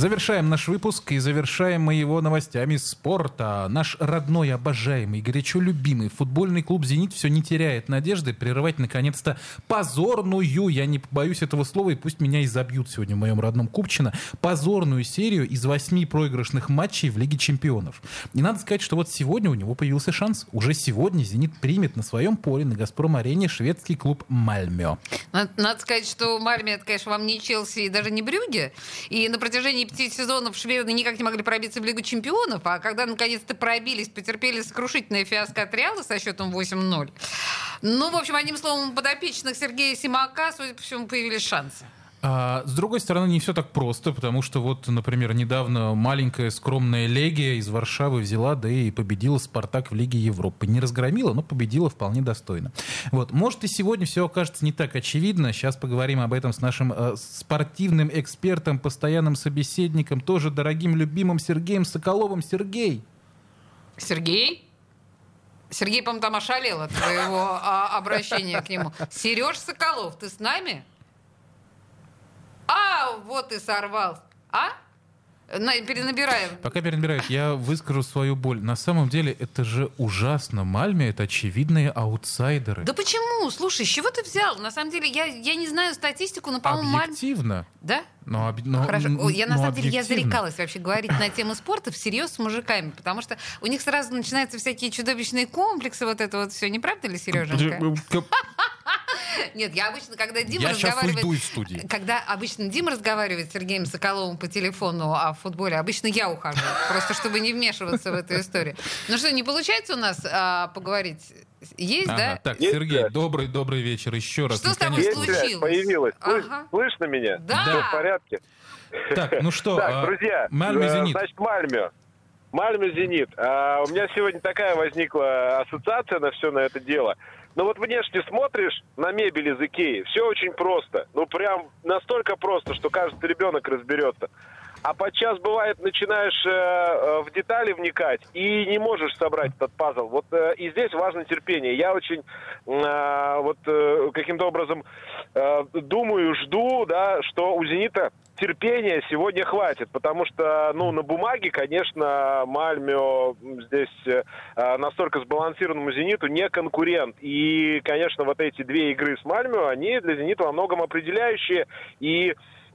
Завершаем наш выпуск и завершаем мы его новостями спорта. Наш родной, обожаемый, горячо любимый футбольный клуб «Зенит» все не теряет надежды прерывать, наконец-то, позорную, я не боюсь этого слова, и пусть меня и забьют сегодня в моем родном Купчино, позорную серию из восьми проигрышных матчей в Лиге чемпионов. И надо сказать, что вот сегодня у него появился шанс. Уже сегодня «Зенит» примет на своем поле на «Газпром-арене» шведский клуб «Мальмё». Надо, надо сказать, что Мальме, это, конечно, вам не Челси и даже не Брюге. И на протяжении пяти сезонов шведы никак не могли пробиться в Лигу чемпионов, а когда наконец-то пробились, потерпели сокрушительное фиаско от Реала со счетом 8-0. Ну, в общем, одним словом, подопечных Сергея Симака, судя по всему, появились шансы. А, с другой стороны, не все так просто, потому что вот, например, недавно маленькая скромная Легия из Варшавы взяла, да и победила Спартак в Лиге Европы. Не разгромила, но победила вполне достойно. Вот. Может, и сегодня все окажется не так очевидно. Сейчас поговорим об этом с нашим э, спортивным экспертом, постоянным собеседником, тоже дорогим, любимым Сергеем Соколовым. Сергей! Сергей? Сергей, по-моему, там ошалел от твоего а, обращения к нему. Сереж Соколов, ты с нами? Вот и сорвался. А? На, перенабираем. Пока перенабирают, я выскажу свою боль. На самом деле это же ужасно. Мальме — это очевидные аутсайдеры. Да почему? Слушай, с чего ты взял? На самом деле, я, я не знаю статистику, но, по-моему, Мальме... Объективно. Да? Но, но, Хорошо. Я на но самом деле я зарекалась вообще говорить на тему спорта всерьез с мужиками, потому что у них сразу начинаются всякие чудовищные комплексы, вот это вот все. Не правда ли, Сереженька? Нет, я обычно, когда Дима Я разговаривает... уйду из студии. Когда обычно Дима разговаривает с Сергеем Соколовым по телефону о футболе, обычно я ухожу, просто чтобы не вмешиваться в эту историю. Ну что, не получается у нас а, поговорить? Есть, Ага, да? Так, Есть Сергей, связь? добрый, добрый вечер еще раз. Что с тобой. Есть связь, случилось? появилась. Слыш- Ага. Слышно меня? Да. Все в порядке? Так, ну что, Так, а, друзья, Мальме э, Зенит. значит, Мальме. Мальме Зенит. А, у меня сегодня такая возникла ассоциация на все на это дело. Ну вот внешне смотришь на мебель из Икеи, все очень просто. Ну прям настолько просто, что каждый ребенок разберется. А подчас бывает, начинаешь э, э, в детали вникать и не можешь собрать этот пазл. Вот э, и здесь важно терпение. Я очень э, вот э, каким-то образом э, думаю, жду, да, что у Зенита терпения сегодня хватит, потому что, ну, на бумаге, конечно, Мальмё здесь э, настолько сбалансированному Зениту не конкурент. И, конечно, вот эти две игры с Мальмё, они для Зенита во многом определяющие и э,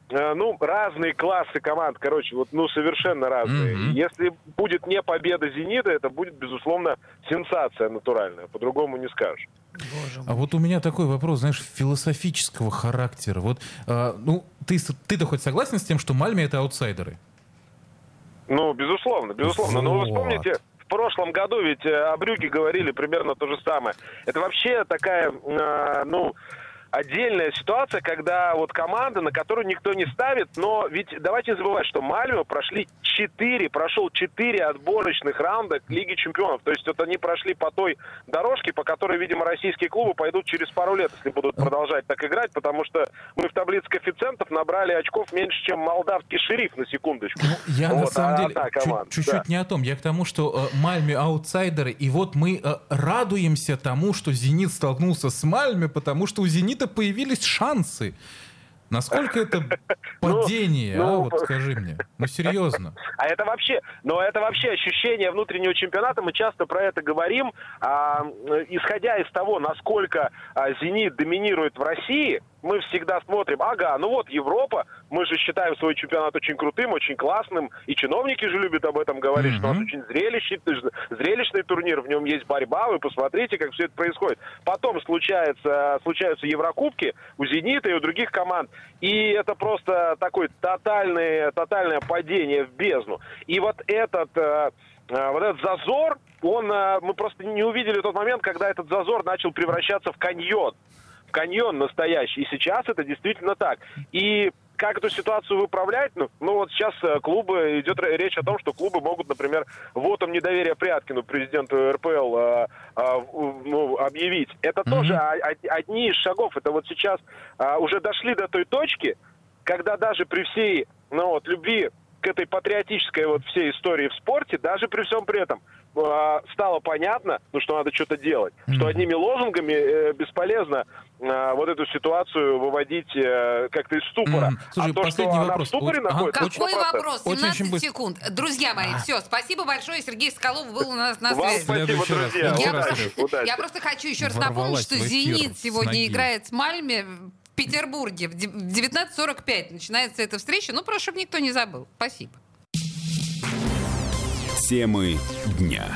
ну, разные классы команд, короче, вот, ну, совершенно разные. Мгм. Если будет не победа «Зенита», это будет, безусловно, сенсация натуральная, по-другому не скажешь. А вот у меня такой вопрос, знаешь, философического характера. Вот, а, ну, ты, ты-то хоть согласен с тем, что Мальме это аутсайдеры? Ну, безусловно, безусловно. Но вы Вот. вспомните, в прошлом году ведь э, о Брюге говорили примерно то же самое. Это вообще такая, э, ну, отдельная ситуация, когда вот команда, на которую никто не ставит, но ведь давайте не забывать, что Мальмё прошли 4, прошел 4 отборочных раунда к Лиге Чемпионов. То есть вот они прошли по той дорожке, по которой, видимо, российские клубы пойдут через пару лет, если будут продолжать так играть, потому что мы в таблице коэффициентов набрали очков меньше, чем молдавский шериф, на секундочку. Ну, я на Вот, самом а деле чуть-чуть да. не о том. Я к тому, что э, Мальме аутсайдеры, и вот мы э, радуемся тому, что Зенит столкнулся с Мальме, потому что у Зенита появились шансы. Насколько это падение, а? ну, Вот скажи мне. Ну, серьезно. А это вообще, но это вообще ощущение внутреннего чемпионата. Мы часто про это говорим, а, исходя из того, насколько а, Зенит доминирует в России. Мы всегда смотрим, ага, ну вот Европа, мы же считаем свой чемпионат очень крутым, очень классным, и чиновники же любят об этом говорить, что у нас очень зрелищный, зрелищный турнир, в нем есть борьба, вы посмотрите, как все это происходит. Потом случается, случаются Еврокубки у «Зенита» и у других команд, и это просто такое тотальное, тотальное падение в бездну. И вот этот... э, э, Вот этот зазор, он, э, мы просто не увидели тот момент, когда этот зазор начал превращаться в каньон каньон настоящий. И сейчас это действительно так. И как эту ситуацию выправлять? Ну, ну вот сейчас э, клубы, идет речь о том, что клубы могут, например, вотом недоверия Пряткину, президенту РПЛ, э, в- ну, объявить. Это Мгм. тоже одни из шагов. Это вот сейчас э, уже дошли до той точки, когда даже при всей ну, вот, любви к этой патриотической вот всей истории в спорте, даже при всем при этом, стало понятно, ну, что надо что-то делать. Что одними лозунгами э, бесполезно э, вот эту ситуацию выводить э, как-то из ступора. Мгм. Слушай, а то, последний что она вопрос. в ступоре находится, очень- Какой 100%. вопрос? Очень, 17 очень быстро. секунд. Друзья мои, все, спасибо большое. Сергей Соколов был у нас на Вам связи. спасибо, Следующий раз. друзья. Я, раз, Удачи, просто- удачи. я просто хочу еще раз Ворвалась напомнить, что «Зенит» сегодня играет с «Мальме» в Петербурге. В 19.45 начинается эта встреча. Ну, просто, чтобы никто не забыл. Спасибо. Темы дня.